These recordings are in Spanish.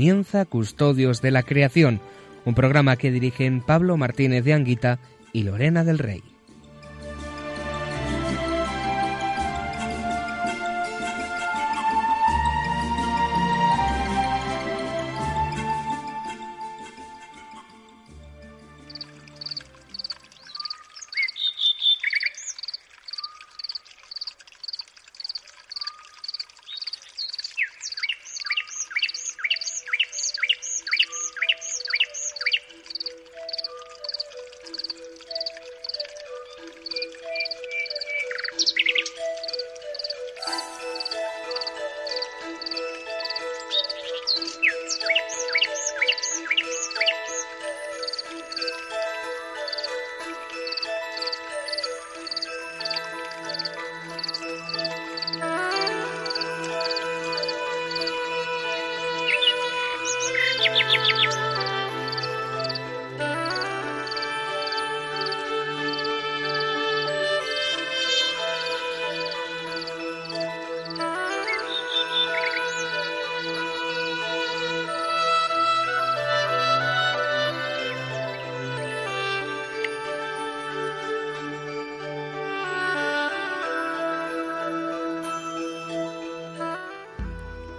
Comienza Custodios de la Creación, un programa que dirigen Pablo Martínez de Anguita y Lorena del Rey.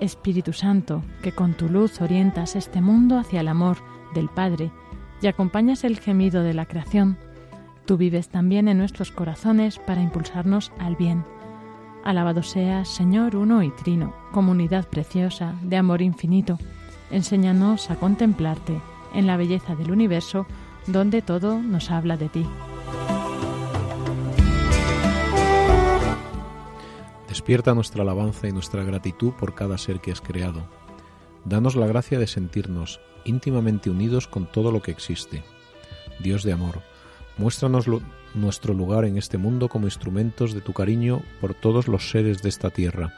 Espíritu Santo, que con tu luz orientas este mundo hacia el amor del Padre y acompañas el gemido de la creación, tú vives también en nuestros corazones para impulsarnos al bien. Alabado seas, Señor uno y trino, comunidad preciosa de amor infinito. Enséñanos a contemplarte en la belleza del universo donde todo nos habla de ti. Despierta nuestra alabanza y nuestra gratitud por cada ser que has creado. Danos la gracia de sentirnos íntimamente unidos con todo lo que existe. Dios de amor, muéstranos nuestro lugar en este mundo como instrumentos de tu cariño por todos los seres de esta tierra,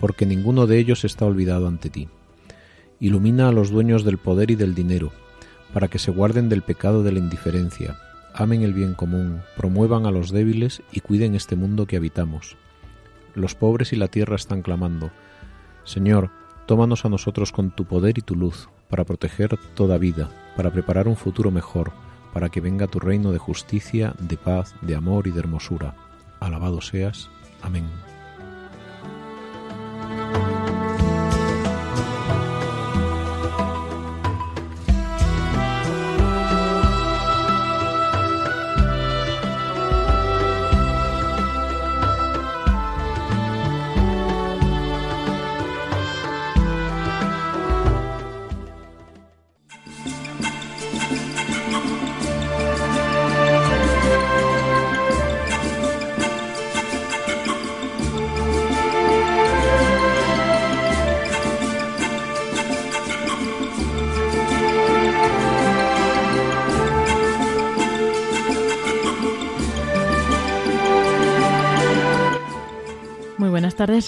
porque ninguno de ellos está olvidado ante ti. Ilumina a los dueños del poder y del dinero, para que se guarden del pecado de la indiferencia, amen el bien común, promuevan a los débiles y cuiden este mundo que habitamos los pobres y la tierra están clamando. Señor, tómanos a nosotros con tu poder y tu luz, para proteger toda vida, para preparar un futuro mejor, para que venga tu reino de justicia, de paz, de amor y de hermosura. Alabado seas. Amén.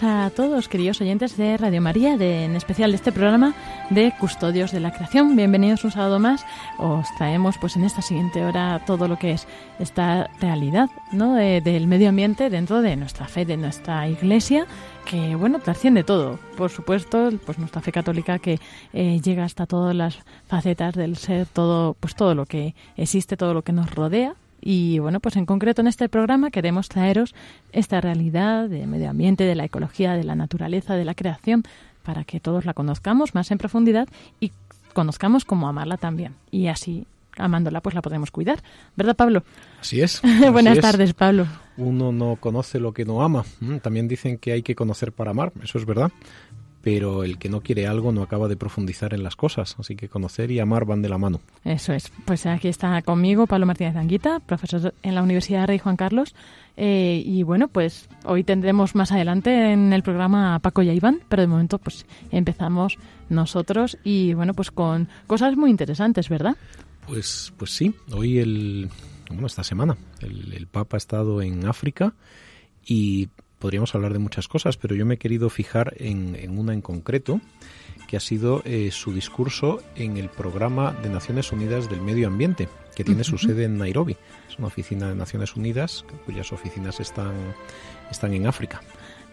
A todos, queridos oyentes de Radio María, de, en especial de este programa de Custodios de la Creación. Bienvenidos un sábado más. Os traemos pues en esta siguiente hora todo lo que es esta realidad ¿no? del medio ambiente dentro de nuestra fe, de nuestra iglesia, que bueno, trasciende todo. Por supuesto, pues nuestra fe católica que eh, llega hasta todas las facetas del ser, todo, pues todo lo que existe, todo lo que nos rodea, y bueno, pues en concreto en este programa queremos traeros esta realidad del medio ambiente, de la ecología, de la naturaleza, de la creación, para que todos la conozcamos más en profundidad y conozcamos cómo amarla también. Y así, amándola, pues la podemos cuidar. ¿Verdad, Pablo? Así es. Buenas tardes, Pablo. Uno no conoce lo que no ama. Mm, también dicen que hay que conocer para amar, eso es verdad. Pero el que no quiere algo no acaba de profundizar en las cosas, así que conocer y amar van de la mano. Eso es. Pues aquí está conmigo Pablo Martínez Anguita, profesor en la Universidad Rey Juan Carlos. Eh, y bueno, pues hoy tendremos más adelante en el programa a Paco y a Iván, pero de momento pues empezamos nosotros y bueno, pues con cosas muy interesantes, ¿verdad? Pues, pues sí, hoy el, bueno, esta semana el, el Papa ha estado en África y podríamos hablar de muchas cosas, pero yo me he querido fijar en, una en concreto, que ha sido eh, su discurso en el programa de Naciones Unidas del Medio Ambiente, que tiene su sede en Nairobi. Es una oficina de Naciones Unidas cuyas oficinas están, están en África.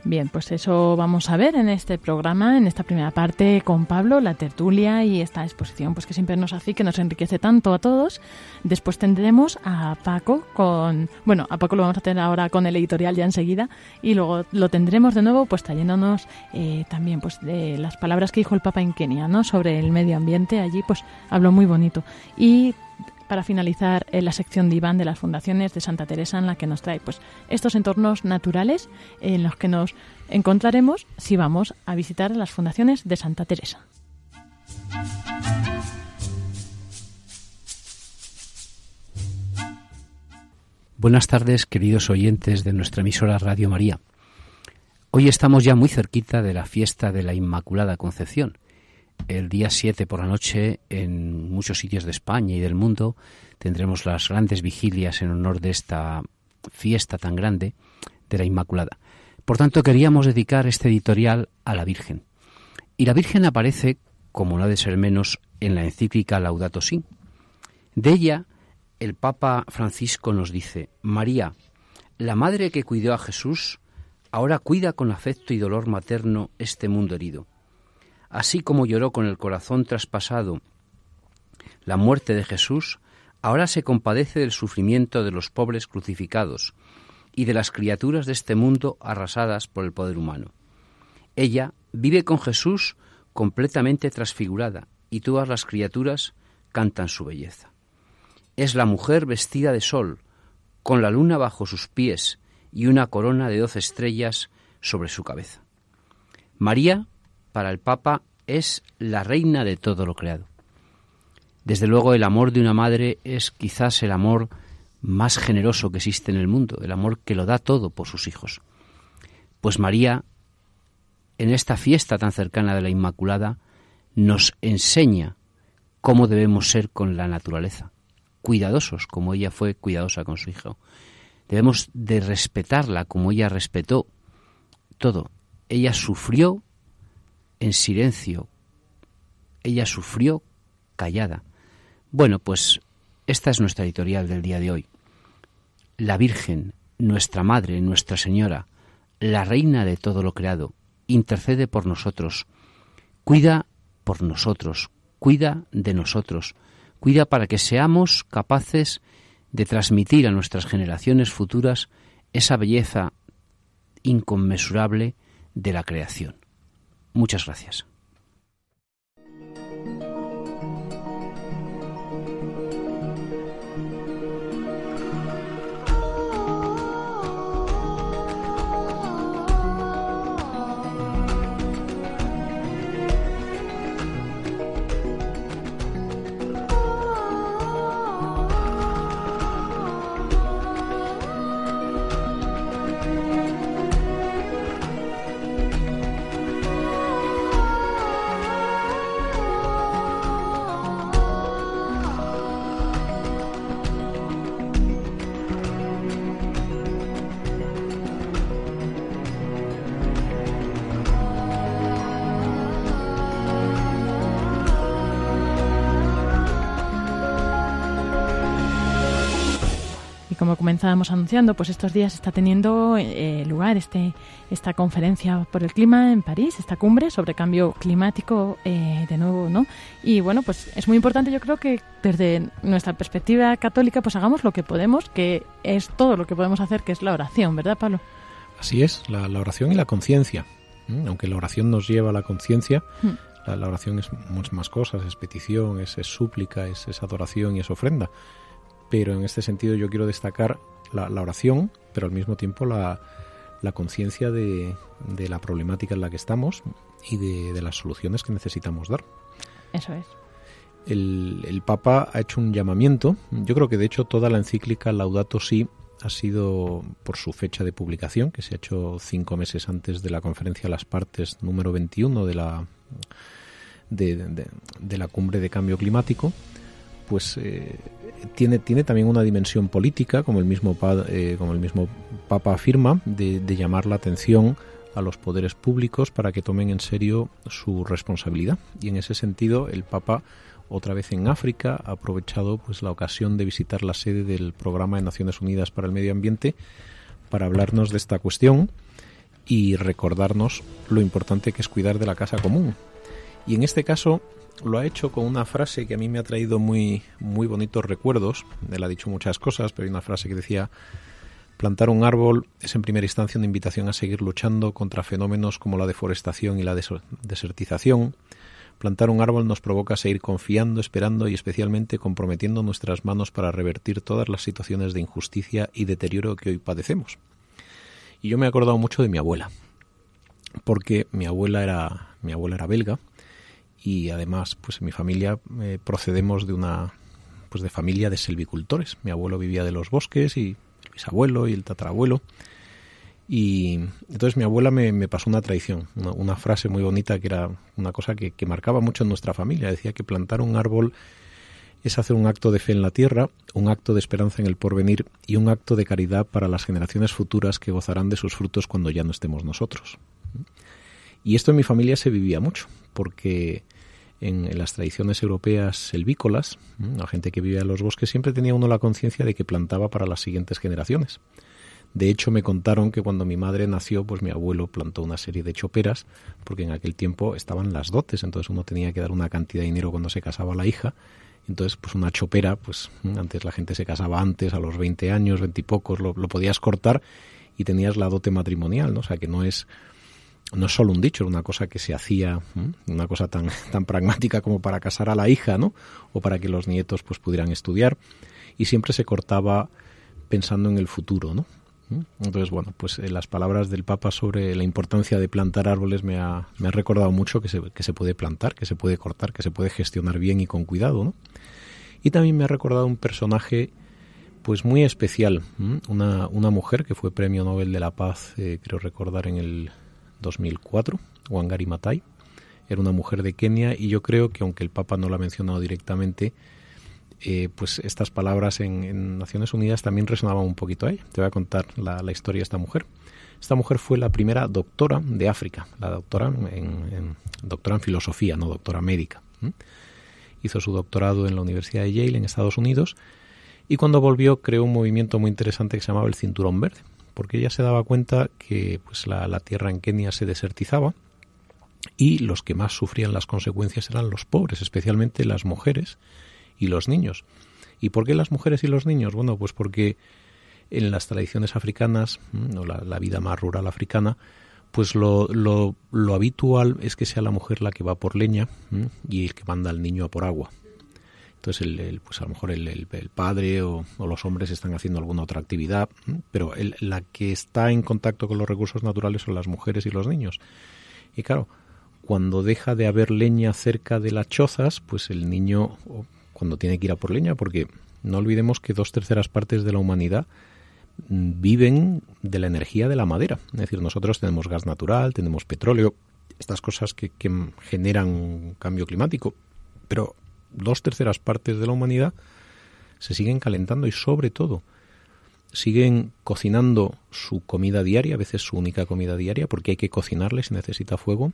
Bien, pues eso vamos a ver en este programa, en esta primera parte con Pablo, la tertulia y esta exposición, pues que siempre nos hace que nos enriquece tanto a todos. Después tendremos a Paco con, bueno, a Paco lo vamos a tener ahora con el editorial ya enseguida y luego lo tendremos de nuevo, pues trayéndonos eh, también, pues de las palabras que dijo el Papa en Kenia, ¿no? Sobre el medio ambiente, allí, pues habló muy bonito y para finalizar en la sección de Iván de las fundaciones de Santa Teresa en la que nos trae pues estos entornos naturales en los que nos encontraremos si vamos a visitar las fundaciones de Santa Teresa. Buenas tardes, queridos oyentes de nuestra emisora Radio María. Hoy estamos ya muy cerquita de la fiesta de la Inmaculada Concepción el día 7 por la noche en muchos sitios de España y del mundo tendremos las grandes vigilias en honor de esta fiesta tan grande de la Inmaculada. Por tanto, queríamos dedicar este editorial a la Virgen. Y la Virgen aparece, como no ha de ser menos, en la encíclica Laudato Si. De ella, el Papa Francisco nos dice, María, la madre que cuidó a Jesús, ahora cuida con afecto y dolor materno este mundo herido Así como lloró con el corazón traspasado la muerte de Jesús, ahora se compadece del sufrimiento de los pobres crucificados y de las criaturas de este mundo arrasadas por el poder humano. Ella vive con Jesús completamente transfigurada y todas las criaturas cantan su belleza. Es la mujer vestida de sol, con la luna bajo sus pies y una corona de doce estrellas sobre su cabeza. María para el Papa es la reina de todo lo creado. Desde luego el amor de una madre es quizás el amor más generoso que existe en el mundo, el amor que lo da todo por sus hijos. Pues María, en esta fiesta tan cercana de la Inmaculada, nos enseña cómo debemos ser con la naturaleza, cuidadosos como ella fue cuidadosa con su hijo. Debemos de respetarla como ella respetó todo. Ella sufrió en silencio. Ella sufrió callada. Bueno, pues esta es nuestra editorial del día de hoy. La Virgen, nuestra Madre, Nuestra Señora, la Reina de todo lo creado, intercede por nosotros, cuida por nosotros, cuida de nosotros, cuida para que seamos capaces de transmitir a nuestras generaciones futuras esa belleza inconmensurable de la creación. Muchas gracias. Comenzábamos anunciando, pues estos días está teniendo eh, lugar este, esta conferencia por el clima en París, esta cumbre sobre cambio climático eh, de nuevo, ¿no? Y bueno, pues es muy importante, yo creo que desde nuestra perspectiva católica, pues hagamos lo que podemos, que es todo lo que podemos hacer, que es la oración, ¿verdad, Pablo? Así es, la, oración y la conciencia. Aunque la oración nos lleva a la conciencia, hmm. la, oración es muchas más cosas, es petición, es, súplica, es, es adoración y es ofrenda pero en este sentido yo quiero destacar la, oración, pero al mismo tiempo la, conciencia de, la problemática en la que estamos, y de, las soluciones que necesitamos dar. Eso es. El, el, Papa ha hecho un llamamiento. Yo creo que de hecho toda la encíclica Laudato Si ha sido por su fecha de publicación, que se ha hecho cinco meses antes de la conferencia de las partes número 21 de la, de, de, la cumbre de cambio climático, pues eh, tiene, tiene también una dimensión política, como el mismo, eh, como el mismo Papa afirma, de, de llamar la atención a los poderes públicos para que tomen en serio su responsabilidad. Y en ese sentido, el Papa otra vez en África, ha aprovechado pues la ocasión de visitar la sede del Programa de Naciones Unidas para el Medio Ambiente para hablarnos de esta cuestión y recordarnos lo importante que es cuidar de la casa común. Y en este caso lo ha hecho con una frase que a mí me ha traído muy muy bonitos recuerdos. Él ha dicho muchas cosas, pero hay una frase que decía Plantar un árbol es en primera instancia una invitación a seguir luchando contra fenómenos como la deforestación y la desertización, Plantar un árbol nos provoca seguir confiando, esperando y especialmente comprometiendo nuestras manos para revertir todas las situaciones de injusticia y deterioro que hoy padecemos. Y yo me he acordado mucho de mi abuela, porque mi abuela era mi abuela era belga y además pues en mi familia eh, procedemos de una pues de familia de silvicultores. Mi abuelo vivía de los bosques y el bisabuelo y el tatarabuelo y entonces mi abuela me, pasó una tradición, una, frase muy bonita que era una cosa que, marcaba mucho en nuestra familia. Decía que plantar un árbol es hacer un acto de fe en la tierra, un acto de esperanza en el porvenir y un acto de caridad para las generaciones futuras que gozarán de sus frutos cuando ya no estemos nosotros. Y esto en mi familia se vivía mucho, porque en, las tradiciones europeas selvícolas, la gente que vivía en los bosques siempre tenía uno la conciencia de que plantaba para las siguientes generaciones. De hecho, me contaron que cuando mi madre nació, pues mi abuelo plantó una serie de choperas, porque en aquel tiempo estaban las dotes, entonces uno tenía que dar una cantidad de dinero cuando se casaba la hija. Entonces, pues una chopera, pues antes la gente se casaba antes, a los 20 años, 20 y pocos, lo, podías cortar y tenías la dote matrimonial, ¿no? O sea, que no es no es solo un dicho, era una cosa que se hacía, una cosa tan, tan pragmática como para casar a la hija, ¿no? O para que los nietos pues pudieran estudiar. Y siempre se cortaba pensando en el futuro, ¿no? Entonces, bueno, pues eh, las palabras del Papa sobre la importancia de plantar árboles me ha, me ha recordado mucho que se, que se puede plantar, que se puede cortar, que se puede gestionar bien y con cuidado, ¿no? Y también me ha recordado un personaje pues muy especial, una, una mujer que fue Premio Nobel de la Paz, eh, creo recordar, en el 2004, Wangari Maathai. Era una mujer de Kenia y yo creo que aunque el Papa no la ha mencionado directamente, eh, pues estas palabras en, Naciones Unidas también resonaban un poquito a ella. Te voy a contar la, historia de esta mujer. Esta mujer fue la primera doctora de África, la doctora en, doctora en filosofía, no doctora médica. Hizo su doctorado en la Universidad de Yale en Estados Unidos y cuando volvió creó un movimiento muy interesante que se llamaba el Cinturón Verde, porque ella se daba cuenta que pues, la, tierra en Kenia se desertizaba y los que más sufrían las consecuencias eran los pobres, especialmente las mujeres y los niños. ¿Y por qué las mujeres y los niños? Bueno, pues porque en las tradiciones africanas, la, vida más rural africana, pues lo, lo, lo, habitual es que sea la mujer la que va por leña y el que manda al niño a por agua. Entonces, el, pues a lo mejor el, el, padre o, los hombres están haciendo alguna otra actividad, pero la que está en contacto con los recursos naturales son las mujeres y los niños. Y claro, cuando deja de haber leña cerca de las chozas, pues el niño cuando tiene que ir a por leña, porque no olvidemos que dos terceras partes de la humanidad mm, viven de la energía de la madera. Es decir, nosotros tenemos gas natural, tenemos petróleo, estas cosas que, generan cambio climático, pero dos terceras partes de la humanidad se siguen calentando y sobre todo siguen cocinando su comida diaria, a veces su única comida diaria, porque hay que cocinarle, se necesita fuego,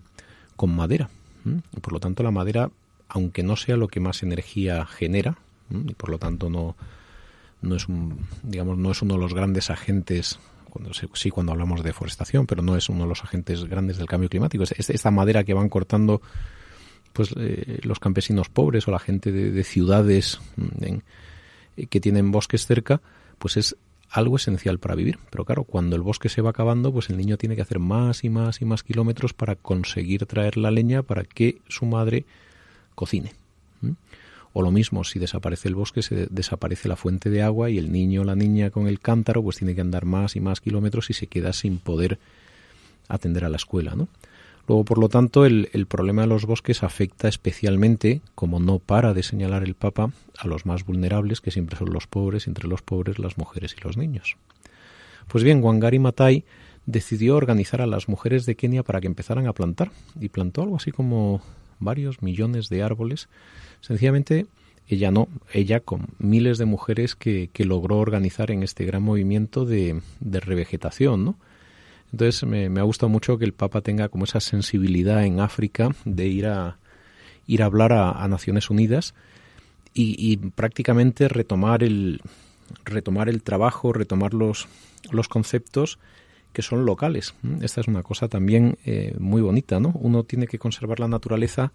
con madera. Y por lo tanto la madera aunque no sea lo que más energía genera, y por lo tanto no, no es un, digamos, no es uno de los grandes agentes cuando sí cuando hablamos de deforestación, pero no es uno de los agentes grandes del cambio climático. Es esta madera que van cortando pues eh, los campesinos pobres o la gente de, ciudades que tienen bosques cerca, pues es algo esencial para vivir. Pero claro, cuando el bosque se va acabando, pues el niño tiene que hacer más y más y más kilómetros para conseguir traer la leña para que su madre cocine. O lo mismo, si desaparece el bosque, se desaparece la fuente de agua y el niño o la niña con el cántaro pues tiene que andar más y más kilómetros y se queda sin poder atender a la escuela, ¿no? Luego, por lo tanto, el, el, problema de los bosques afecta especialmente, como no para de señalar el Papa, a los más vulnerables, que siempre son los pobres, entre los pobres las mujeres y los niños. Pues bien, Wangari Matai decidió organizar a las mujeres de Kenia para que empezaran a plantar, y plantó algo así como varios millones de árboles, sencillamente ella no, ella con miles de mujeres que, que logró organizar en este gran movimiento de, de revegetación, ¿no? Entonces me, ha gustado mucho que el Papa tenga como esa sensibilidad en África de ir a ir a hablar a, Naciones Unidas y, y, prácticamente retomar el retomar el trabajo, retomar los, los conceptos que son locales. Esta es una cosa también eh, muy bonita, ¿no? Uno tiene que conservar la naturaleza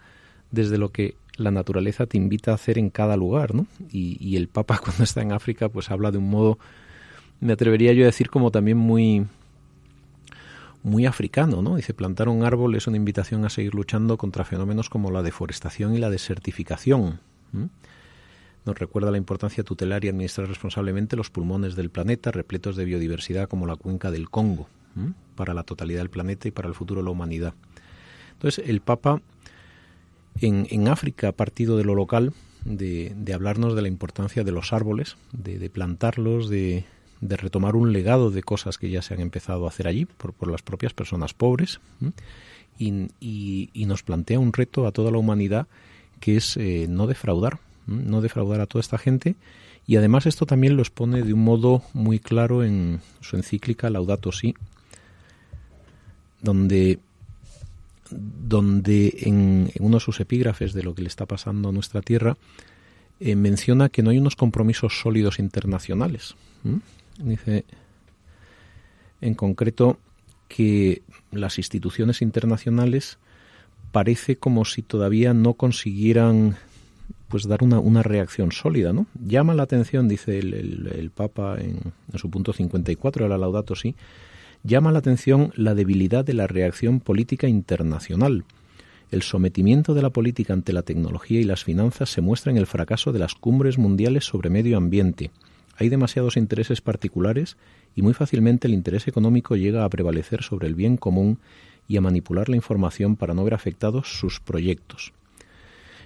desde lo que la naturaleza te invita a hacer en cada lugar, ¿no? Y, y, el Papa cuando está en África pues habla de un modo, me atrevería yo a decir como también muy muy africano, ¿no? Dice, plantar un árbol es una invitación a seguir luchando contra fenómenos como la deforestación y la desertificación. Nos recuerda la importancia tutelar y administrar responsablemente los pulmones del planeta, repletos de biodiversidad como la cuenca del Congo, para la totalidad del planeta y para el futuro de la humanidad. Entonces, el Papa en, en África ha partido de lo local, de, de, hablarnos de la importancia de los árboles, de plantarlos, de, de, retomar un legado de cosas que ya se han empezado a hacer allí por, por las propias personas pobres y, y, nos plantea un reto a toda la humanidad que es eh, no defraudar, no defraudar a toda esta gente. Y además esto también lo expone de un modo muy claro en su encíclica Laudato Si, donde donde en, uno de sus epígrafes de lo que le está pasando a nuestra tierra eh, menciona que no hay unos compromisos sólidos internacionales. Dice, en concreto, que las instituciones internacionales parece como si todavía no consiguieran pues dar una, una reacción sólida, ¿no? Llama la atención, dice el, el, Papa en, en, su punto 54 de la Laudato Si, llama la atención la debilidad de la reacción política internacional. El sometimiento de la política ante la tecnología y las finanzas se muestra en el fracaso de las cumbres mundiales sobre medio ambiente. Hay demasiados intereses particulares y muy fácilmente el interés económico llega a prevalecer sobre el bien común y a manipular la información para no ver afectados sus proyectos.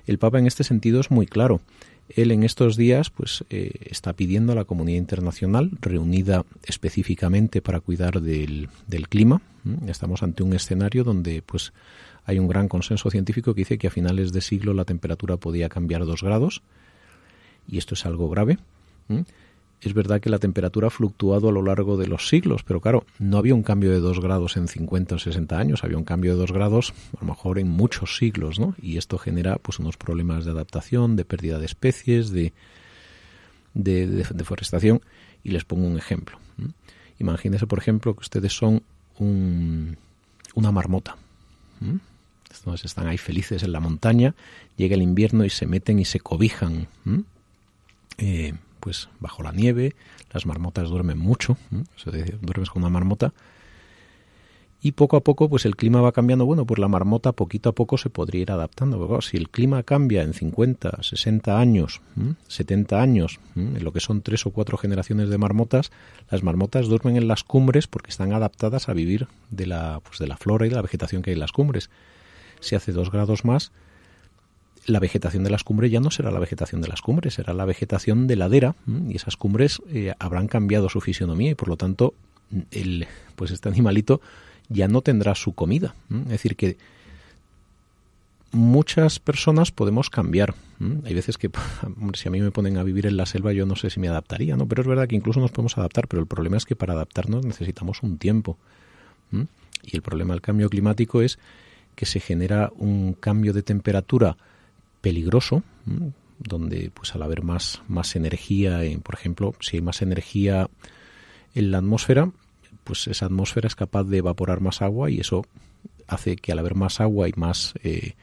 El Papa en este sentido es muy claro. Él en estos días pues eh, está pidiendo a la comunidad internacional reunida específicamente para cuidar del, clima. Estamos ante un escenario donde pues hay un gran consenso científico que dice que a finales de siglo la temperatura podía cambiar dos grados y esto es algo grave. Es verdad que la temperatura ha fluctuado a lo largo de los siglos, pero claro, no había un cambio de dos grados en 50 o 60 años, había un cambio de dos grados a lo mejor en muchos siglos, ¿no? Y esto genera pues unos problemas de adaptación, de pérdida de especies, de, de, de deforestación. Y les pongo un ejemplo. Imagínense, por ejemplo, que ustedes son un, una marmota. Entonces están ahí felices en la montaña, llega el invierno y se meten y se cobijan. Eh, pues bajo la nieve, las marmotas duermen mucho, ¿no? o sea, duermes con una marmota, y poco a poco pues el clima va cambiando, bueno, pues la marmota poquito a poco se podría ir adaptando, porque si el clima cambia en 50, 60 años, ¿eh? 70 años, ¿eh? en lo que son tres o cuatro generaciones de marmotas, las marmotas duermen en las cumbres porque están adaptadas a vivir de la, pues de la flora y de la vegetación que hay en las cumbres. Si hace dos grados más, la vegetación de las cumbres ya no será la vegetación de las cumbres, será la vegetación de ladera y esas cumbres eh, habrán cambiado su fisionomía y por lo tanto el, pues este animalito ya no tendrá su comida. Es decir, que muchas personas podemos cambiar. Hay veces que, si a mí me ponen a vivir en la selva, yo no sé si me adaptaría, ¿no? Pero es verdad que incluso nos podemos adaptar, pero el problema es que para adaptarnos necesitamos un tiempo. Y el problema del cambio climático es que se genera un cambio de temperatura peligroso, donde pues al haber más, más energía, en, por ejemplo, si hay más energía en la atmósfera, pues esa atmósfera es capaz de evaporar más agua y eso hace que al haber más agua y más, eh,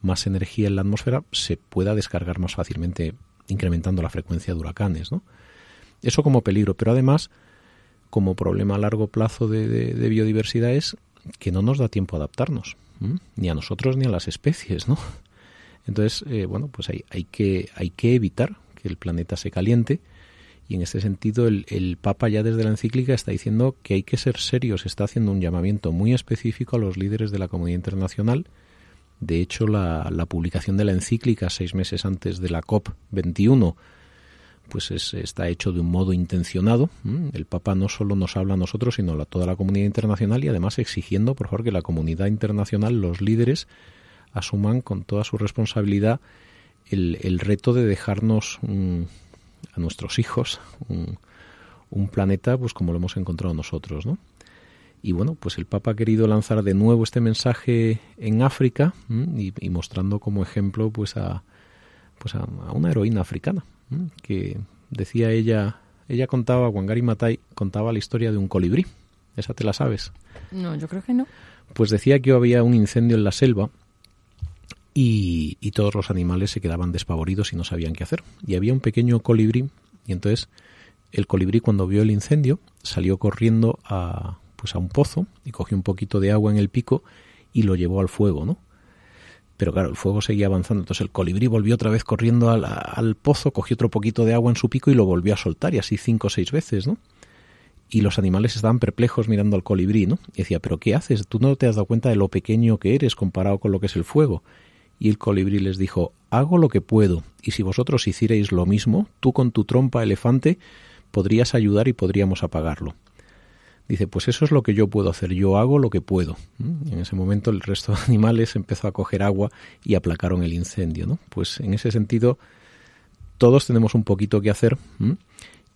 más energía en la atmósfera se pueda descargar más fácilmente, incrementando la frecuencia de huracanes. ¿no? Eso como peligro, pero además, como problema a largo plazo de, biodiversidad es que no nos da tiempo a adaptarnos, ni a nosotros ni a las especies, ¿no? Entonces, eh, bueno, pues hay, hay, que, hay que evitar que el planeta se caliente Y en este sentido, el, Papa ya desde la encíclica está diciendo que hay que ser serios, está haciendo un llamamiento muy específico a los líderes de la comunidad internacional. De hecho, la, la publicación de la encíclica seis meses antes de la COP21 pues es, está hecho de un modo intencionado. El Papa no solo nos habla a nosotros, sino a toda la comunidad internacional y además exigiendo, por favor, que la comunidad internacional, los líderes, asuman con toda su responsabilidad el, el reto de dejarnos a nuestros hijos un, un, planeta pues como lo hemos encontrado nosotros, ¿no? Y bueno, pues el Papa ha querido lanzar de nuevo este mensaje en África y, y, mostrando como ejemplo pues a, pues a, a una heroína africana que decía ella, ella contaba, Wangari Matai contaba la historia de un colibrí. ¿Esa te la sabes? No, yo creo que no. Pues decía que había un incendio en la selva y, y, todos los animales se quedaban despavoridos y no sabían qué hacer. Y había un pequeño colibrí y entonces el colibrí cuando vio el incendio salió corriendo a pues a un pozo y cogió un poquito de agua en el pico y lo llevó al fuego, ¿no? Pero claro, el fuego seguía avanzando. Entonces el colibrí volvió otra vez corriendo al, pozo, cogió otro poquito de agua en su pico y lo volvió a soltar, y así cinco o seis veces, ¿no? Y los animales estaban perplejos mirando al colibrí, ¿no? Y decía, ¿pero qué haces? Tú no te has dado cuenta de lo pequeño que eres comparado con lo que es el fuego. Y el colibrí les dijo, hago lo que puedo, y si vosotros hicierais lo mismo, tú con tu trompa elefante podrías ayudar y podríamos apagarlo. Dice, pues eso es lo que yo puedo hacer, yo hago lo que puedo. Y en ese momento el resto de animales empezó a coger agua y aplacaron el incendio. ¿no? Pues en ese sentido, todos tenemos un poquito que hacer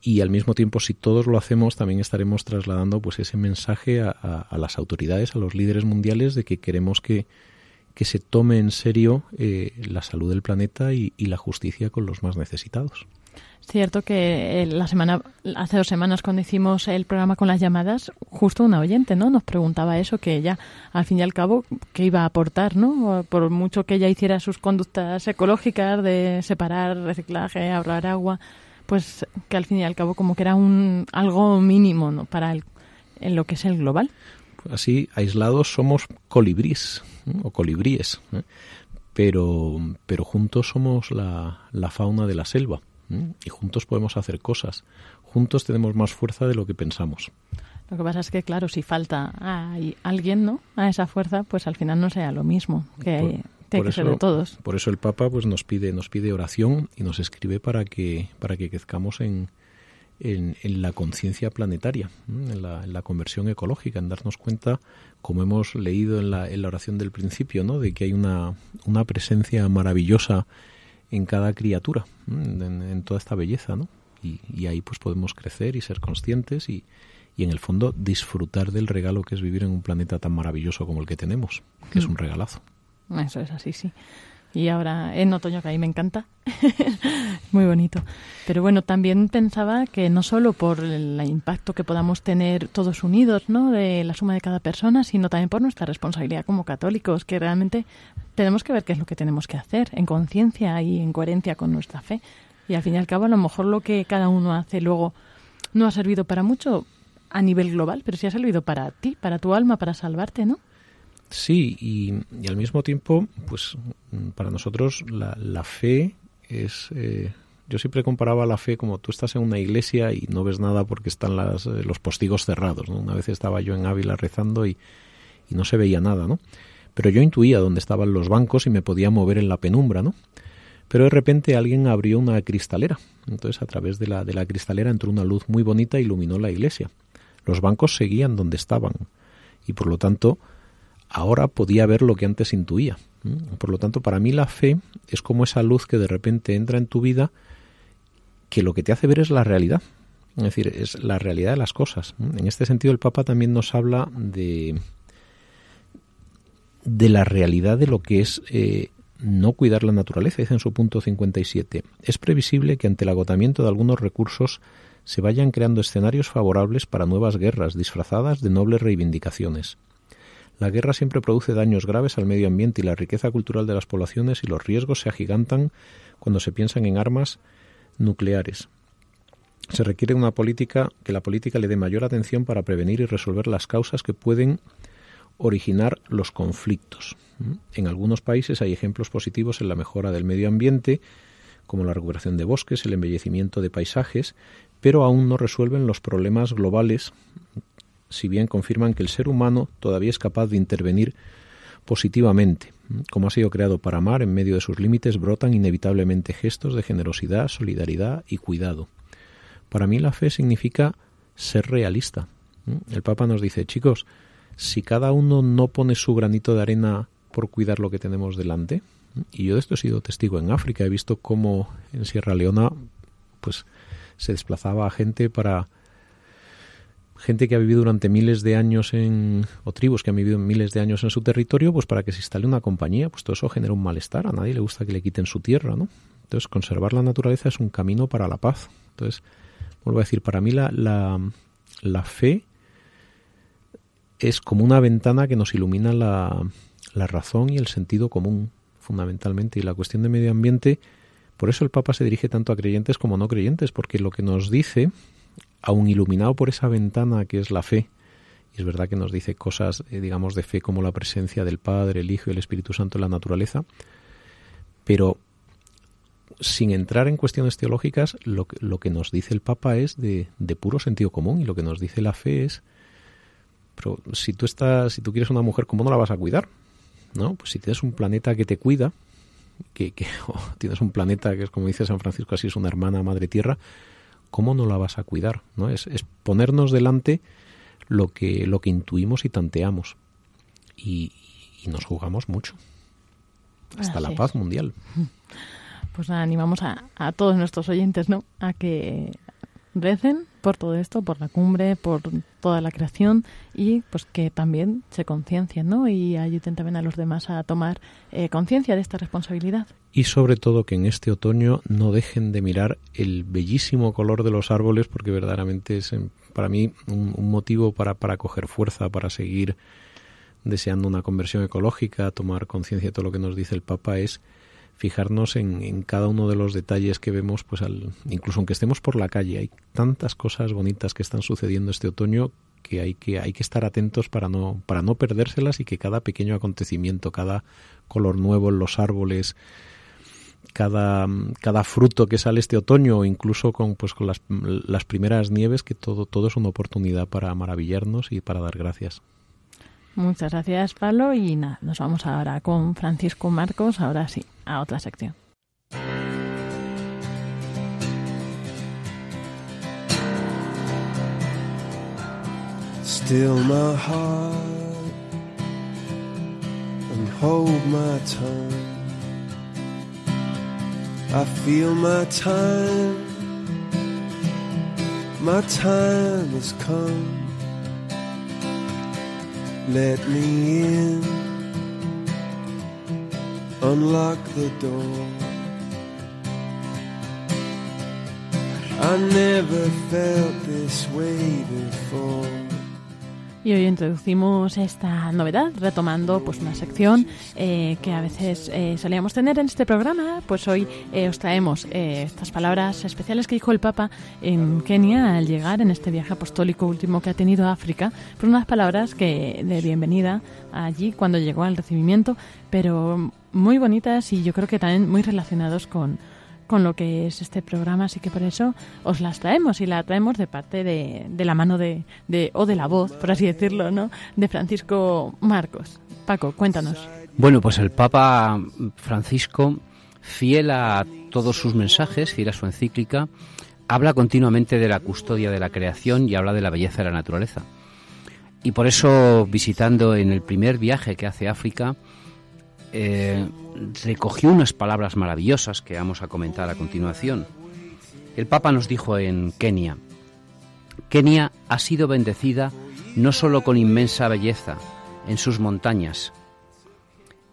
y al mismo tiempo, si todos lo hacemos, también estaremos trasladando pues ese mensaje a las autoridades, a los líderes mundiales, de que queremos que, que se tome en serio eh, la salud del planeta y, la justicia con los más necesitados. Cierto que la semana, hace dos semanas cuando hicimos el programa con las llamadas, justo una oyente, ¿no? Nos preguntaba eso, que ella, al fin y al cabo, que iba a aportar, ¿no? Por mucho que ella hiciera sus conductas ecológicas de separar reciclaje, ahorrar agua, pues que al fin y al cabo como que era un algo mínimo, ¿no? Para el, en lo que es el global. Así, aislados somos colibrís ¿no? o colibríes, ¿eh? pero, pero juntos somos la, la fauna de la selva y juntos podemos hacer cosas. Juntos tenemos más fuerza de lo que pensamos. Lo que pasa es que, claro, si falta a alguien, ¿no? A esa fuerza, pues al final no sea lo mismo, que, hay, que, hay que eso, ser de todos. Por eso el Papa pues nos pide, nos pide oración y nos escribe para que, para que crezcamos en, en, en la conciencia planetaria, en la, en la, conversión ecológica, en darnos cuenta, como hemos leído en la, en la oración del principio, ¿no? de que hay una, una presencia maravillosa en cada criatura, en, en toda esta belleza, ¿no? Y, y, ahí pues podemos crecer y ser conscientes y, y, en el fondo disfrutar del regalo que es vivir en un planeta tan maravilloso como el que tenemos, que mm. es un regalazo. Eso es así, sí. Y ahora en otoño que ahí me encanta, muy bonito. Pero bueno, también pensaba que no solo por el impacto que podamos tener todos unidos, ¿no? De la suma de cada persona, sino también por nuestra responsabilidad como católicos, que realmente tenemos que ver qué es lo que tenemos que hacer en conciencia y en coherencia con nuestra fe. Y al fin y al cabo, a lo mejor lo que cada uno hace luego no ha servido para mucho a nivel global, pero sí ha servido para ti, para tu alma, para salvarte, ¿no? Sí, y, al mismo tiempo, pues para nosotros la, fe es... Eh, yo siempre comparaba la fe como tú estás en una iglesia y no ves nada porque están las, eh, los postigos cerrados. ¿no? Una vez estaba yo en Ávila rezando y, y no se veía nada, ¿no? Pero yo intuía dónde estaban los bancos y me podía mover en la penumbra, ¿no? Pero de repente alguien abrió una cristalera. Entonces a través de la, de la cristalera entró una luz muy bonita e iluminó la iglesia. Los bancos seguían donde estaban y por lo tanto ahora podía ver lo que antes intuía. Por lo tanto, para mí la fe es como esa luz que de repente entra en tu vida que lo que te hace ver es la realidad. Es decir, es la realidad de las cosas. En este sentido, el Papa también nos habla de, de la realidad de lo que es eh, no cuidar la naturaleza. Dice en su punto 57. Es previsible que ante el agotamiento de algunos recursos se vayan creando escenarios favorables para nuevas guerras disfrazadas de nobles reivindicaciones. La guerra siempre produce daños graves al medio ambiente y la riqueza cultural de las poblaciones y los riesgos se agigantan cuando se piensan en armas nucleares. Se requiere una política que la política le dé mayor atención para prevenir y resolver las causas que pueden originar los conflictos. En algunos países hay ejemplos positivos en la mejora del medio ambiente, como la recuperación de bosques, el embellecimiento de paisajes, pero aún no resuelven los problemas globales, si bien confirman que el ser humano todavía es capaz de intervenir positivamente. Como ha sido creado para amar, en medio de sus límites brotan inevitablemente gestos de generosidad, solidaridad y cuidado. Para mí la fe significa ser realista. El Papa nos dice, chicos, si cada uno no pone su granito de arena por cuidar lo que tenemos delante, y yo de esto he sido testigo en África, he visto cómo en Sierra Leona pues se desplazaba a gente para gente que ha vivido durante miles de años en o tribus que han vivido miles de años en su territorio, pues para que se instale una compañía, pues todo eso genera un malestar, a nadie le gusta que le quiten su tierra, ¿no? Entonces, conservar la naturaleza es un camino para la paz. Entonces, vuelvo a decir, para mí la, la, la fe es como una ventana que nos ilumina la, la razón y el sentido común, fundamentalmente. Y la cuestión de medio ambiente, por eso el Papa se dirige tanto a creyentes como no creyentes, porque lo que nos dice, aun iluminado por esa ventana que es la fe, y es verdad que nos dice cosas, eh, digamos, de fe como la presencia del Padre, el Hijo y el Espíritu Santo en la naturaleza, pero sin entrar en cuestiones teológicas, lo que, lo que nos dice el Papa es de, de puro sentido común y lo que nos dice la fe es pero si tú estás, si tú quieres una mujer, ¿cómo no la vas a cuidar? ¿No? Pues si tienes un planeta que te cuida, que, que tienes un planeta que es como dice San Francisco, así es una hermana madre tierra, ¿cómo no la vas a cuidar? ¿No? Es, es ponernos delante lo que, lo que intuimos y tanteamos. Y, y nos jugamos mucho. Hasta la paz mundial. Pues animamos a, a todos nuestros oyentes, ¿no? A que recen por todo esto, por la cumbre, por toda la creación y pues que también se conciencien, ¿no? Y ayuden también a los demás a tomar eh, conciencia de esta responsabilidad. Y sobre todo que en este otoño no dejen de mirar el bellísimo color de los árboles porque verdaderamente es em, para mí un, un motivo para, para coger fuerza, para seguir deseando una conversión ecológica, tomar conciencia de todo lo que nos dice el Papa es fijarnos en, en, cada uno de los detalles que vemos, pues al, incluso aunque estemos por la calle, hay tantas cosas bonitas que están sucediendo este otoño que hay que hay que estar atentos para no para no perdérselas y que cada pequeño acontecimiento, cada color nuevo en los árboles, cada, cada fruto que sale este otoño o incluso con pues con las, las primeras nieves que todo todo es una oportunidad para maravillarnos y para dar gracias. Muchas gracias, Pablo. Y nada, nos vamos ahora con Francisco Marcos, ahora sí, a otra sección. Still my heart and hold my tongue. I feel my time, my time has come. Let me in, unlock the door. I never felt this way before. Y hoy introducimos esta novedad, retomando pues una sección eh, que a veces eh, solíamos tener en este programa. Pues hoy eh, os traemos eh, estas palabras especiales que dijo el Papa en Kenia al llegar en este viaje apostólico último que ha tenido a África. Pues unas palabras que de bienvenida allí cuando llegó al recibimiento, pero muy bonitas y yo creo que también muy relacionados con, con lo que es este programa, así que por eso os las traemos y la traemos de parte de, la mano de, de, o de la voz, por así decirlo, ¿no? De Francisco Marcos. Paco, cuéntanos. Bueno, pues el Papa Francisco, fiel a todos sus mensajes, fiel a su encíclica, habla continuamente de la custodia de la creación y habla de la belleza de la naturaleza. Y por eso, visitando en el primer viaje que hace África, eh, recogió unas palabras maravillosas que vamos a comentar a continuación. El Papa nos dijo en Kenia, Kenia ha sido bendecida no solo con inmensa belleza en sus montañas,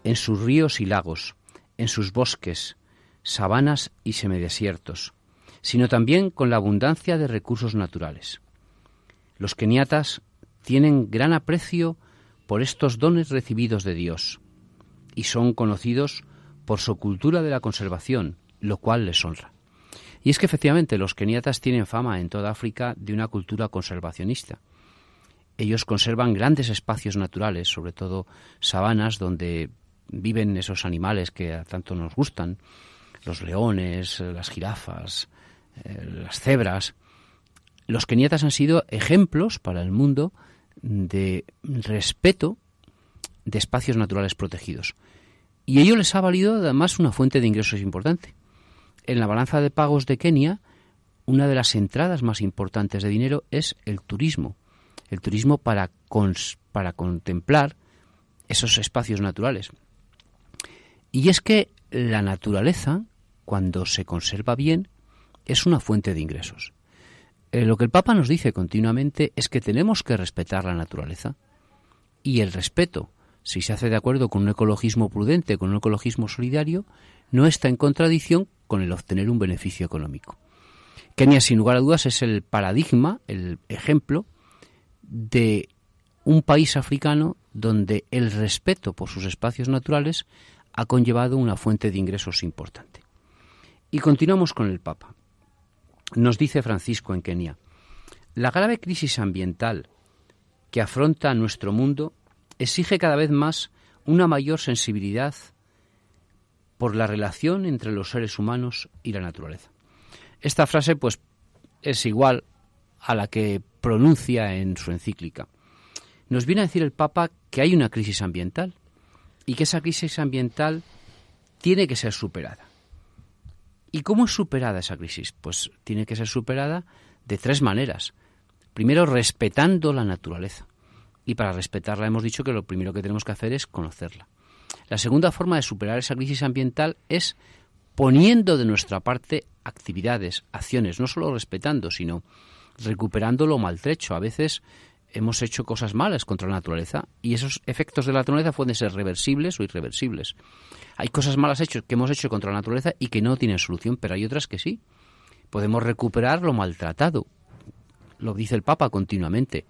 en sus ríos y lagos, en sus bosques, sabanas y semidesiertos, sino también con la abundancia de recursos naturales. Los keniatas tienen gran aprecio por estos dones recibidos de Dios y son conocidos por su cultura de la conservación, lo cual les honra. Y es que efectivamente los keniatas tienen fama en toda África de una cultura conservacionista. Ellos conservan grandes espacios naturales, sobre todo sabanas donde viven esos animales que a tanto nos gustan, los leones, las jirafas, eh, las cebras, los keniatas han sido ejemplos para el mundo de respeto de espacios naturales protegidos. Y ello les ha valido además una fuente de ingresos importante. En la balanza de pagos de Kenia, una de las entradas más importantes de dinero es el turismo. El turismo para, para contemplar esos espacios naturales. Y es que la naturaleza, cuando se conserva bien, es una fuente de ingresos. Eh, lo que el Papa nos dice continuamente es que tenemos que respetar la naturaleza. Y el respeto, si se hace de acuerdo con un ecologismo prudente, con un ecologismo solidario, no está en contradicción con el obtener un beneficio económico. Kenia, sin lugar a dudas, es el paradigma, el ejemplo de un país africano donde el respeto por sus espacios naturales ha conllevado una fuente de ingresos importante. Y continuamos con el Papa. Nos dice Francisco en Kenia, la grave crisis ambiental que afronta nuestro mundo exige cada vez más una mayor sensibilidad por la relación entre los seres humanos y la naturaleza. Esta frase pues es igual a la que pronuncia en su encíclica. Nos viene a decir el Papa que hay una crisis ambiental y que esa crisis ambiental tiene que ser superada. ¿Y cómo es superada esa crisis? Pues tiene que ser superada de tres maneras. Primero, respetando la naturaleza. Y para respetarla hemos dicho que lo primero que tenemos que hacer es conocerla. La segunda forma de superar esa crisis ambiental es poniendo de nuestra parte actividades, acciones, no solo respetando, sino recuperando lo maltrecho. A veces hemos hecho cosas malas contra la naturaleza y esos efectos de la naturaleza pueden ser reversibles o irreversibles. Hay cosas malas hechas que hemos hecho contra la naturaleza y que no tienen solución, pero hay otras que sí. Podemos recuperar lo maltratado. Lo dice el Papa continuamente.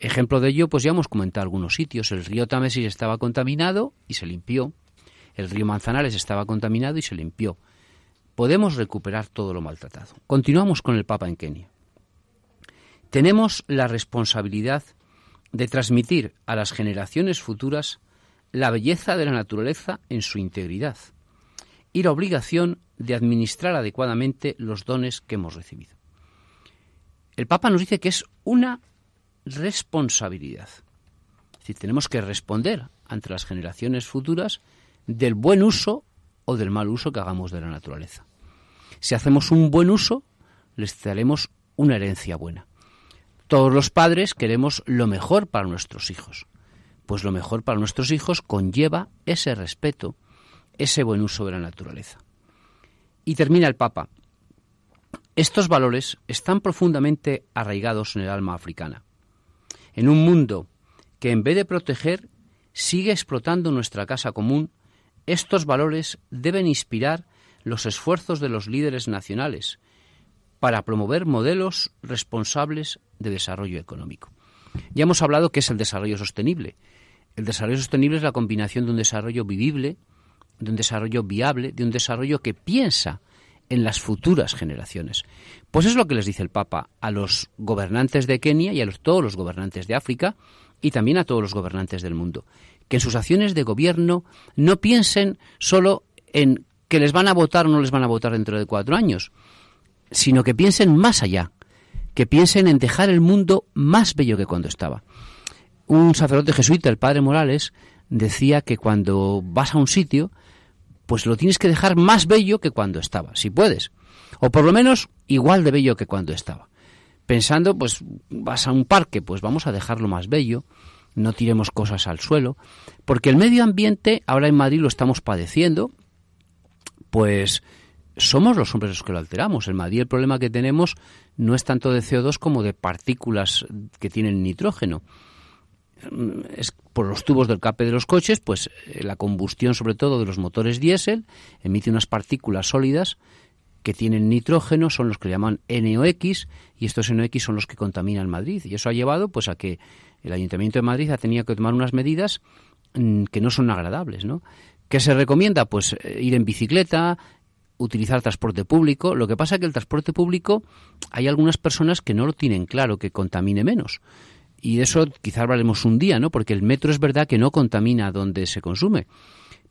Ejemplo de ello, pues ya hemos comentado algunos sitios. El río Támesis estaba contaminado y se limpió. El río Manzanares estaba contaminado y se limpió. Podemos recuperar todo lo maltratado. Continuamos con el Papa en Kenia. Tenemos la responsabilidad de transmitir a las generaciones futuras la belleza de la naturaleza en su integridad y la obligación de administrar adecuadamente los dones que hemos recibido. El Papa nos dice que es una responsabilidad. Es decir, tenemos que responder ante las generaciones futuras del buen uso o del mal uso que hagamos de la naturaleza. Si hacemos un buen uso, les daremos una herencia buena. Todos los padres queremos lo mejor para nuestros hijos, pues lo mejor para nuestros hijos conlleva ese respeto, ese buen uso de la naturaleza. Y termina el Papa. Estos valores están profundamente arraigados en el alma africana. En un mundo que en vez de proteger sigue explotando nuestra casa común, estos valores deben inspirar los esfuerzos de los líderes nacionales para promover modelos responsables de desarrollo económico. Ya hemos hablado que es el desarrollo sostenible. El desarrollo sostenible es la combinación de un desarrollo vivible, de un desarrollo viable, de un desarrollo que piensa en las futuras generaciones. Pues es lo que les dice el Papa a los gobernantes de Kenia y a todos los gobernantes de África y también a todos los gobernantes del mundo, que en sus acciones de gobierno no piensen solo en que les van a votar o no les van a votar dentro de cuatro años, sino que piensen más allá, que piensen en dejar el mundo más bello que cuando estaba. Un sacerdote jesuita, el padre Morales, decía que cuando vas a un sitio, pues lo tienes que dejar más bello que cuando estaba, si puedes. O por lo menos igual de bello que cuando estaba. Pensando, pues vas a un parque, pues vamos a dejarlo más bello, no tiremos cosas al suelo, porque el medio ambiente, ahora en Madrid lo estamos padeciendo, pues somos los hombres los que lo alteramos. En Madrid el problema que tenemos no es tanto de CO2 como de partículas que tienen nitrógeno. Es por los tubos del cape de los coches, pues eh, la combustión sobre todo de los motores diésel emite unas partículas sólidas que tienen nitrógeno, son los que llaman NOx, y estos NOx son los que contaminan Madrid. Y eso ha llevado pues a que el Ayuntamiento de Madrid ha tenido que tomar unas medidas mm, que no son agradables, ¿no? ¿Qué se recomienda? Pues eh, ir en bicicleta, utilizar transporte público. Lo que pasa es que el transporte público hay algunas personas que no lo tienen claro, que contamine menos. Y eso quizás hablaremos un día, ¿no? Porque el metro es verdad que no contamina donde se consume,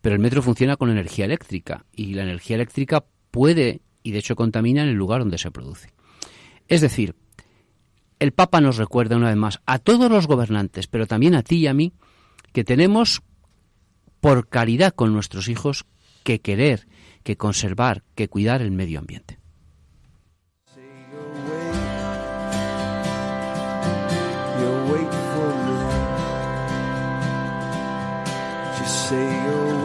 pero el metro funciona con energía eléctrica y la energía eléctrica puede y de hecho contamina en el lugar donde se produce. Es decir, el Papa nos recuerda una vez más a todos los gobernantes, pero también a ti y a mí, que tenemos por caridad con nuestros hijos que querer, que conservar, que cuidar el medio ambiente. say your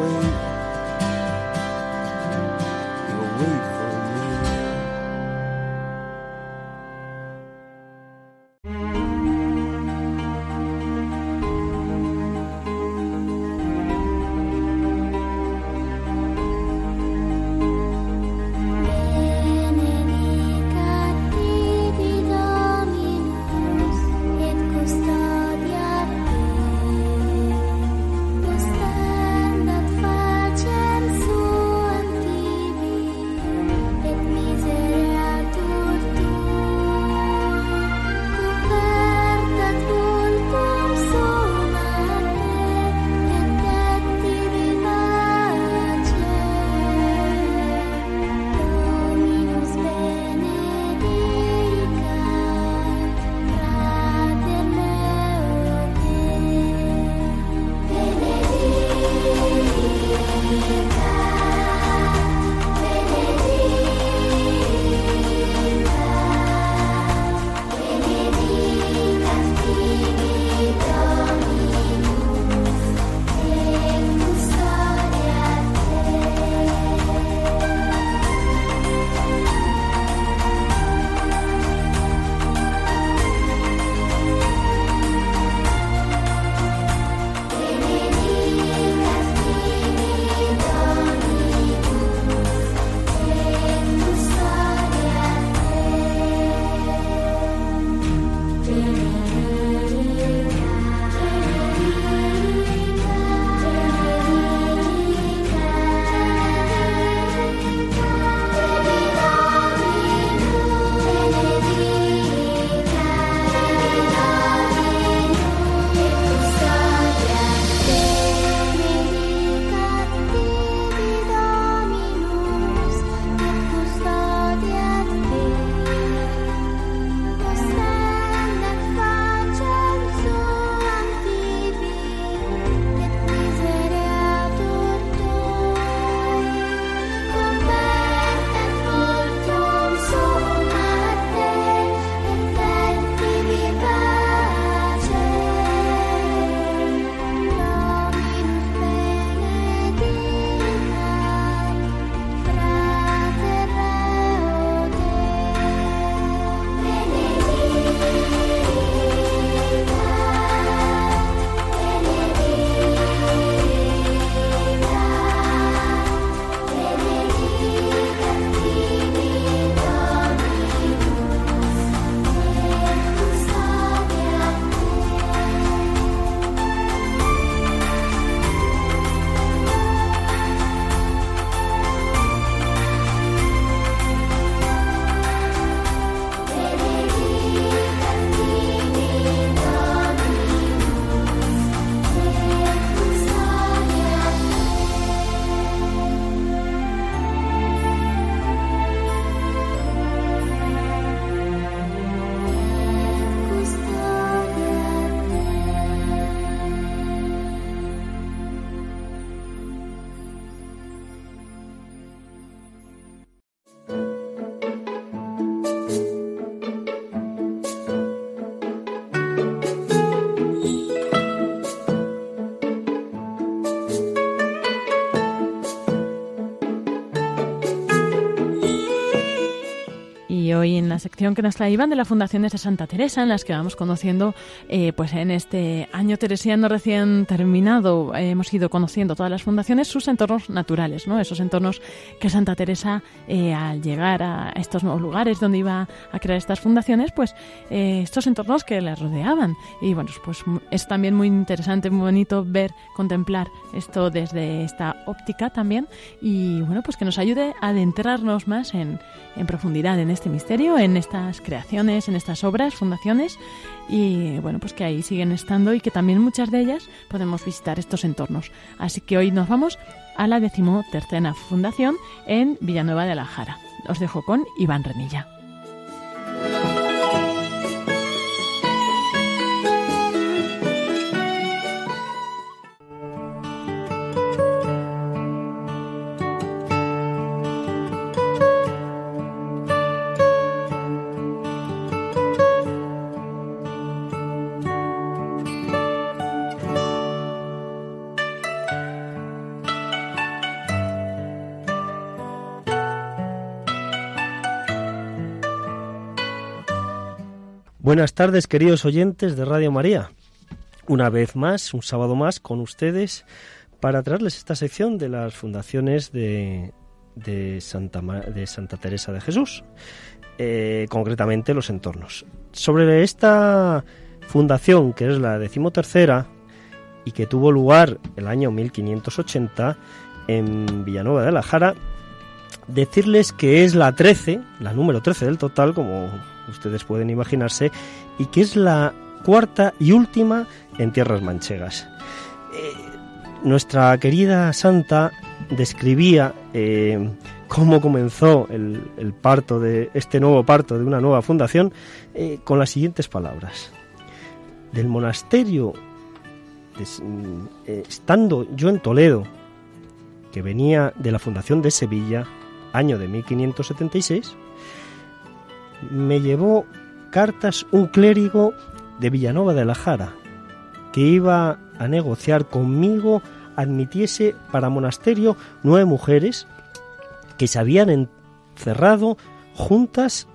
la sección que nos traían de las fundaciones de Santa Teresa, en las que vamos conociendo, eh, pues en este año teresiano recién terminado, eh, hemos ido conociendo todas las fundaciones, sus entornos naturales, ¿no? Esos entornos que Santa Teresa, eh, al llegar a estos nuevos lugares donde iba a crear estas fundaciones, pues estos entornos que le rodeaban. Y bueno, pues es también muy interesante, muy bonito ver, contemplar esto desde esta óptica también. Y bueno, pues que nos ayude a adentrarnos más en, en profundidad en este misterio, en estas creaciones, en estas obras, fundaciones, y bueno, pues que ahí siguen estando y que también muchas de ellas podemos visitar estos entornos. Así que hoy nos vamos a la decimotercena fundación en Villanueva de la Jara. Os dejo con Iván Renilla. Buenas tardes, queridos oyentes de Radio María. Una vez más, un sábado más con ustedes para traerles esta sección de las fundaciones de, de, Santa, de Santa Teresa de Jesús, eh, concretamente los entornos. Sobre esta fundación, que es la decimotercera y que tuvo lugar el año 1580 en Villanueva de la Jara, decirles que es la 13, la número 13 del total, como ustedes pueden imaginarse, y que es la cuarta y última en tierras manchegas. Eh, nuestra querida santa describía eh, cómo comenzó el, parto de este nuevo parto de una nueva fundación eh, con las siguientes palabras: del monasterio, estando yo en Toledo, que venía de la fundación de Sevilla, año de 1576, me llevó cartas un clérigo de Villanova de la Jara, que iba a negociar conmigo admitiese para monasterio nueve mujeres que se habían encerrado juntas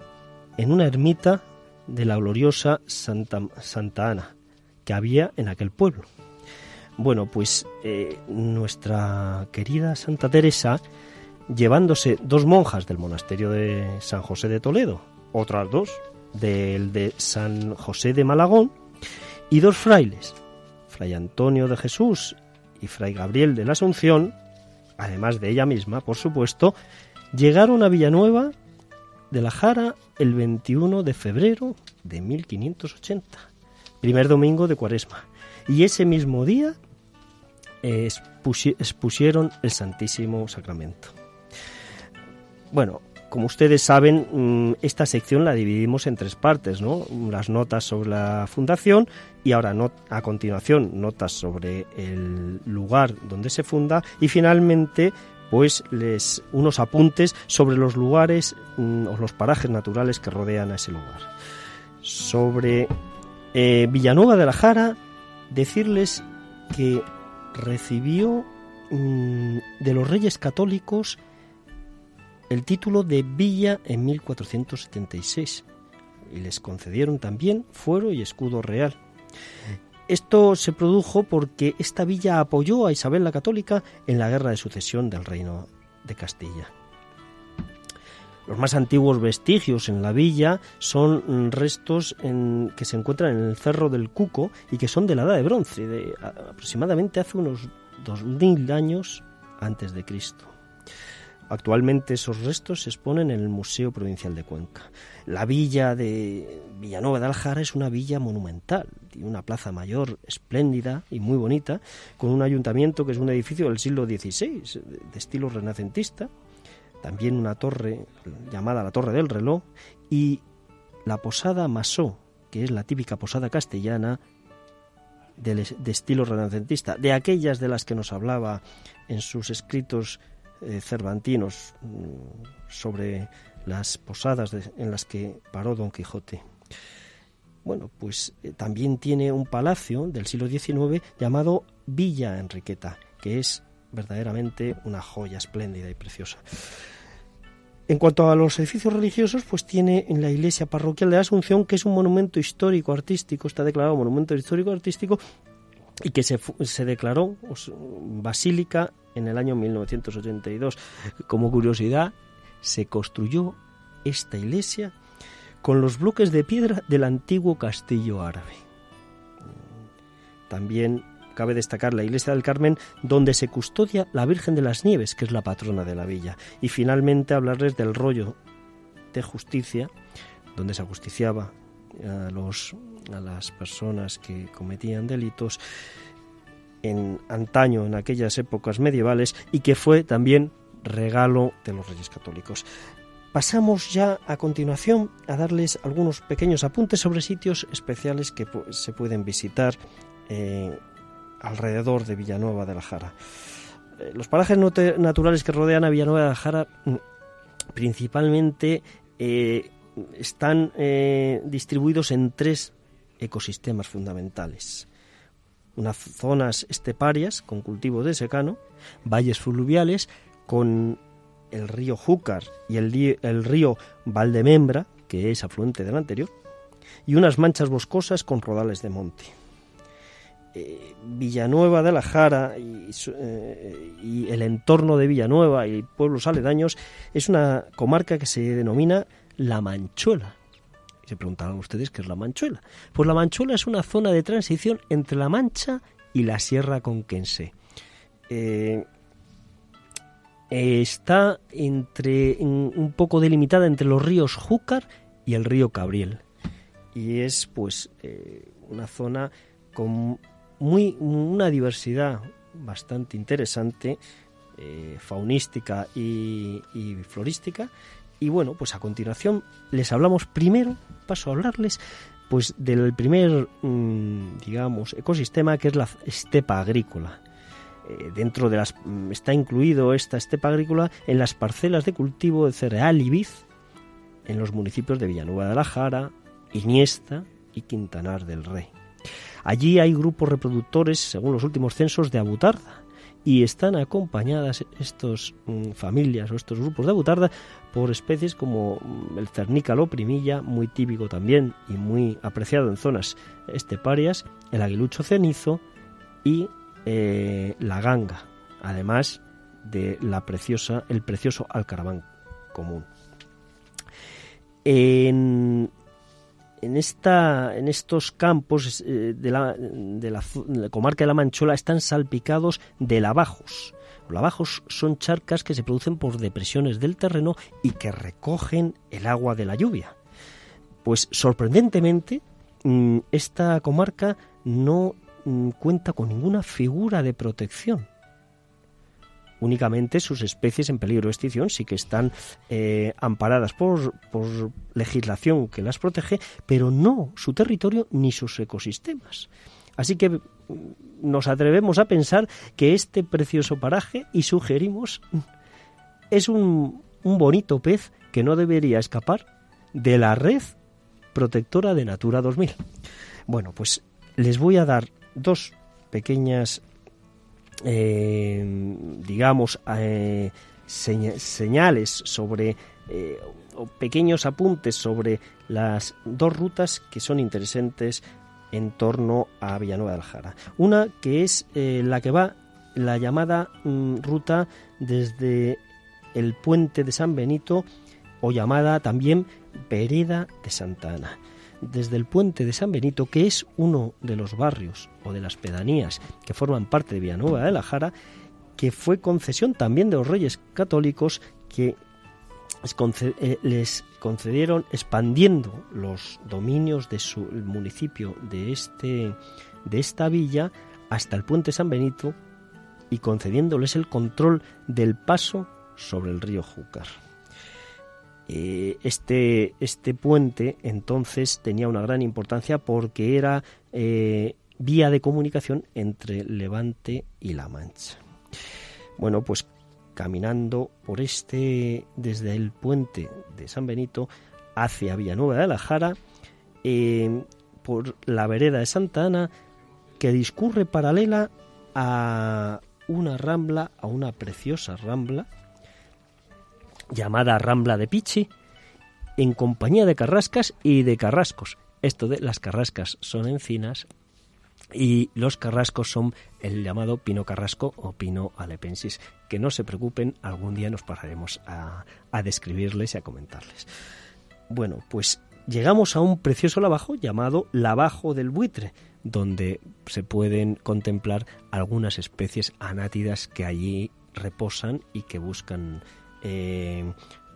en una ermita de la gloriosa Santa, Santa Ana que había en aquel pueblo. Bueno, pues eh, nuestra querida Santa Teresa, llevándose dos monjas del monasterio de San José de Toledo, otras dos del de San José de Malagón y dos frailes, Fray Antonio de Jesús y Fray Gabriel de la Asunción, además de ella misma, por supuesto, llegaron a Villanueva de la Jara el 21 de febrero de 1580, primer domingo de Cuaresma, y ese mismo día expusieron el Santísimo Sacramento. Bueno, como ustedes saben, mm, esta sección la dividimos en tres partes, ¿no? Las notas sobre la fundación y ahora a continuación notas sobre el lugar donde se funda y finalmente pues unos apuntes sobre los lugares mm, o los parajes naturales que rodean a ese lugar. Sobre eh, Villanueva de la Jara, decirles que recibió mm, de los reyes católicos el título de villa en 1476 y les concedieron también fuero y escudo real. Esto se produjo porque esta villa apoyó a Isabel la Católica en la guerra de sucesión del reino de Castilla. Los más antiguos vestigios en la villa son restos que se encuentran en el Cerro del Cuco y que son de la Edad de Bronce, de aproximadamente hace unos 2000 años antes de Cristo. Actualmente esos restos se exponen en el Museo Provincial de Cuenca. La villa de Villanueva de Aljara es una villa monumental, tiene una plaza mayor espléndida y muy bonita, con un ayuntamiento que es un edificio del siglo XVI, de estilo renacentista, también una torre llamada la Torre del Reloj y la posada Masó, que es la típica posada castellana de, estilo renacentista, de aquellas de las que nos hablaba en sus escritos eh, cervantinos mm, sobre las posadas en las que paró Don Quijote. Bueno, pues eh, también tiene un palacio del siglo XIX llamado Villa Enriqueta, que es verdaderamente una joya espléndida y preciosa. En cuanto a los edificios religiosos, pues tiene en la iglesia parroquial de la Asunción, que es un monumento histórico artístico, está declarado monumento histórico artístico y que se, se declaró basílica en el año 1982. Como curiosidad, se construyó esta iglesia con los bloques de piedra del antiguo castillo árabe. También cabe destacar la iglesia del Carmen, donde se custodia la Virgen de las Nieves, que es la patrona de la villa. Y finalmente hablarles del rollo de justicia, donde se ajusticiaba a, a las personas que cometían delitos en antaño, en aquellas épocas medievales, y que fue también regalo de los Reyes Católicos. Pasamos ya a continuación a darles algunos pequeños apuntes sobre sitios especiales que se pueden visitar eh, alrededor de Villanueva de la Jara. Eh, los parajes naturales que rodean a Villanueva de la Jara mm, principalmente eh, están distribuidos en tres ecosistemas fundamentales unas zonas esteparias con cultivo de secano, valles fluviales con el río Júcar y el, el río Valdemembra, que es afluente del anterior, y unas manchas boscosas con rodales de monte. Eh, Villanueva de la Jara y, eh, y, el entorno de Villanueva y pueblos aledaños es una comarca que se denomina La Manchuela. Se preguntarán ustedes qué es La Manchuela. Pues La Manchuela es una zona de transición entre La Mancha y la Sierra Conquense. Eh, está entre un poco delimitada entre los ríos Júcar y el río Cabriel y es pues una zona con muy una diversidad bastante interesante, eh, faunística y, florística. Y bueno, pues a continuación les hablamos primero, paso a hablarles pues del primer, mm, digamos, ecosistema que es la estepa agrícola. Eh, dentro de las mm, está incluido esta estepa agrícola en las parcelas de cultivo de cereal y vid en los municipios de Villanueva de la Jara, Iniesta y Quintanar del Rey. Allí hay grupos reproductores, según los últimos censos, de abutarda y están acompañadas estas mm, familias o estos grupos de abutarda por especies como mm, el cernícalo primilla, muy típico también y muy apreciado en zonas esteparias, el aguilucho cenizo y eh, la ganga, además de la preciosa, el precioso alcaraván común. En, en, esta, en estos campos eh, de, la, de, la, comarca de la Manchola están salpicados de lavajos. Lavajos son charcas que se producen por depresiones del terreno y que recogen el agua de la lluvia. Pues sorprendentemente, mm, esta comarca no mm, cuenta con ninguna figura de protección únicamente sus especies en peligro de extinción sí que están eh, amparadas por, por legislación que las protege, pero no su territorio ni sus ecosistemas. Así que nos atrevemos a pensar que este precioso paraje, y sugerimos, es un, un bonito pez que no debería escapar de la red protectora de Natura 2000. Bueno, pues les voy a dar dos pequeñas eh, digamos, eh, señales sobre eh, o pequeños apuntes sobre las dos rutas que son interesantes en torno a Villanueva del Jara. Una que es la que va la llamada mm, ruta desde el puente de San Benito o llamada también Vereda de Santa Ana desde el puente de San Benito, que es uno de los barrios o de las pedanías que forman parte de Villanueva de la Jara, que fue concesión también de los reyes católicos que les eh, concedieron expandiendo los dominios de su municipio de este de esta villa hasta el puente San Benito y concediéndoles el control del paso sobre el río Júcar. Eh, este, este puente entonces tenía una gran importancia porque era eh, vía de comunicación entre Levante y La Mancha. Bueno, pues caminando por este, desde el puente de San Benito hacia Villanueva de la Jara, eh, por la vereda de Santa Ana, que discurre paralela a una rambla, a una preciosa rambla, llamada Rambla de Pichi, en compañía de carrascas y de carrascos. Esto de las carrascas son encinas y los carrascos son el llamado pino carrasco o pino alepensis. Que no se preocupen, algún día nos pararemos a, describirles y a comentarles. Bueno, pues llegamos a un precioso lavajo llamado Lavajo del Buitre, donde se pueden contemplar algunas especies anátidas que allí reposan y que buscan eh,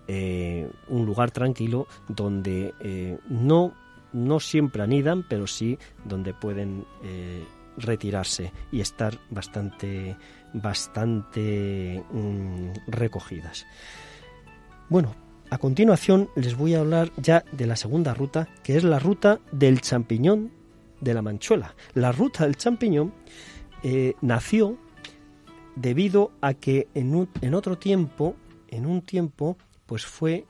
eh, un lugar tranquilo donde eh, no, no siempre anidan, pero sí donde pueden retirarse y estar bastante, bastante mm, recogidas. Bueno, a continuación les voy a hablar ya de la segunda ruta, que es la ruta del champiñón de la Manchuela. La ruta del champiñón nació debido a que en, en otro tiempo en un tiempo pues fue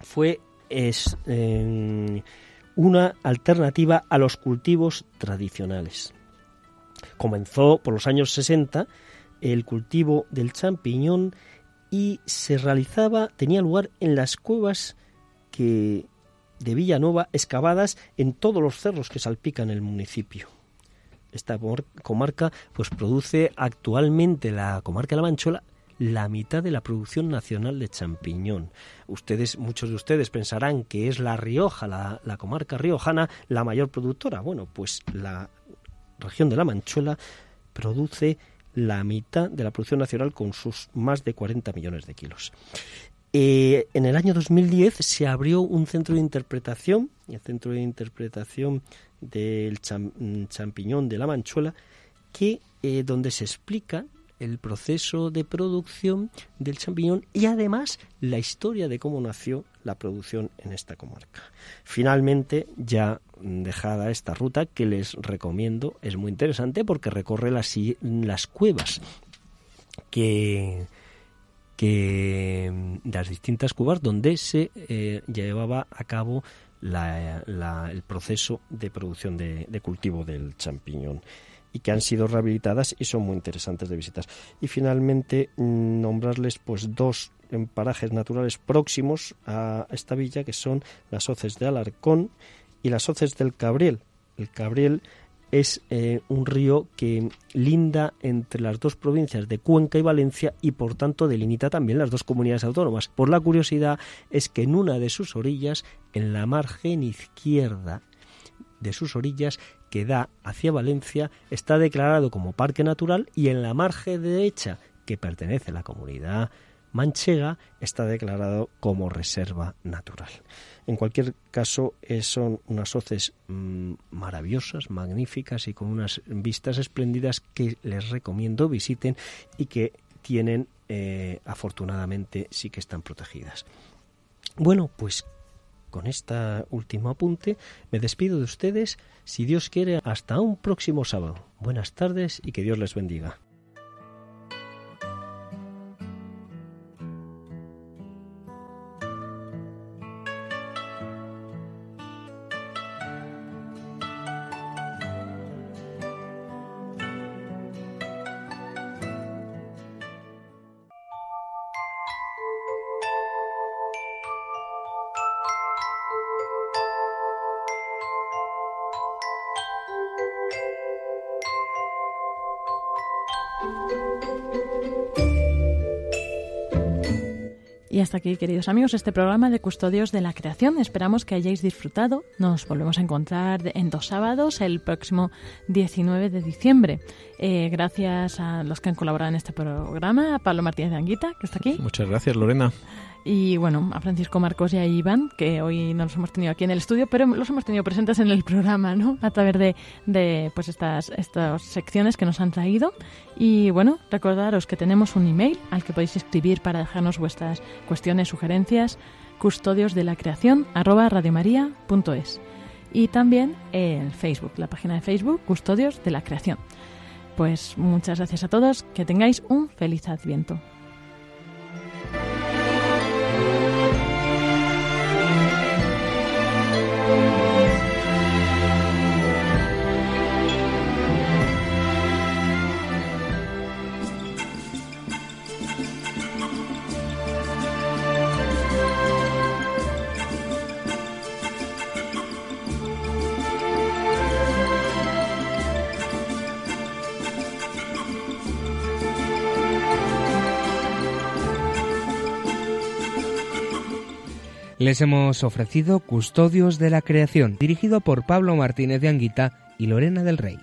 fue es, una alternativa a los cultivos tradicionales. Comenzó por los años 60 el cultivo del champiñón y se realizaba, tenía lugar en las cuevas que de Villanueva excavadas en todos los cerros que salpican el municipio. Esta comarca pues produce actualmente la comarca de la Manchuela la mitad de la producción nacional de champiñón. Ustedes, muchos de ustedes pensarán que es la Rioja, la, la comarca riojana, la mayor productora. Bueno, pues la región de la Manchuela produce la mitad de la producción nacional con sus más de 40 millones de kilos. Eh, en el año 2010 se abrió un centro de interpretación, el centro de interpretación del mm, champiñón de la manchuela, que eh, donde se explica el proceso de producción del champiñón y además la historia de cómo nació la producción en esta comarca. Finalmente, ya dejada esta ruta que les recomiendo, es muy interesante porque recorre las, las cuevas que, que las distintas cuevas donde se eh, llevaba a cabo el proceso de producción de, de cultivo del champiñón y que han sido rehabilitadas y son muy interesantes de visitas. Y finalmente mm, nombrarles pues dos parajes naturales próximos a esta villa que son las hoces de Alarcón y las hoces del Cabriel. El Cabriel es eh, un río que linda entre las dos provincias de Cuenca y Valencia y por tanto delimita también las dos comunidades autónomas. Por la curiosidad es que en una de sus orillas, en la margen izquierda de sus orillas, que da hacia Valencia está declarado como parque natural y en la margen derecha, que pertenece a la comunidad manchega, está declarado como reserva natural. En cualquier caso, eh, son unas hoces mm, maravillosas, magníficas y con unas vistas espléndidas que les recomiendo visiten y que tienen, eh, afortunadamente, sí que están protegidas. Bueno, pues con este último apunte me despido de ustedes, si Dios quiere, hasta un próximo sábado. Buenas tardes y que Dios les bendiga. Y hasta aquí, queridos amigos, este programa de Custodios de la Creación. Esperamos que hayáis disfrutado. Nos volvemos a encontrar en dos sábados, el próximo 19 de diciembre. Eh, gracias a los que han colaborado en este programa, a Pablo Martínez de Anguita, que está aquí. Muchas gracias, Lorena. Y bueno, a Francisco Marcos y a Iván, que hoy no los hemos tenido aquí en el estudio, pero los hemos tenido presentes en el programa, ¿no? A través de, de pues estas, estas secciones que nos han traído. Y bueno, recordaros que tenemos un email al que podéis escribir para dejarnos vuestras cuestiones, sugerencias, custodios de la creación, arroba radiomaria.es. Y también en Facebook, la página de Facebook, Custodios de la Creación. Pues muchas gracias a todos, que tengáis un feliz adviento. Les hemos ofrecido Custodios de la Creación, dirigido por Pablo Martínez de Anguita y Lorena del Rey.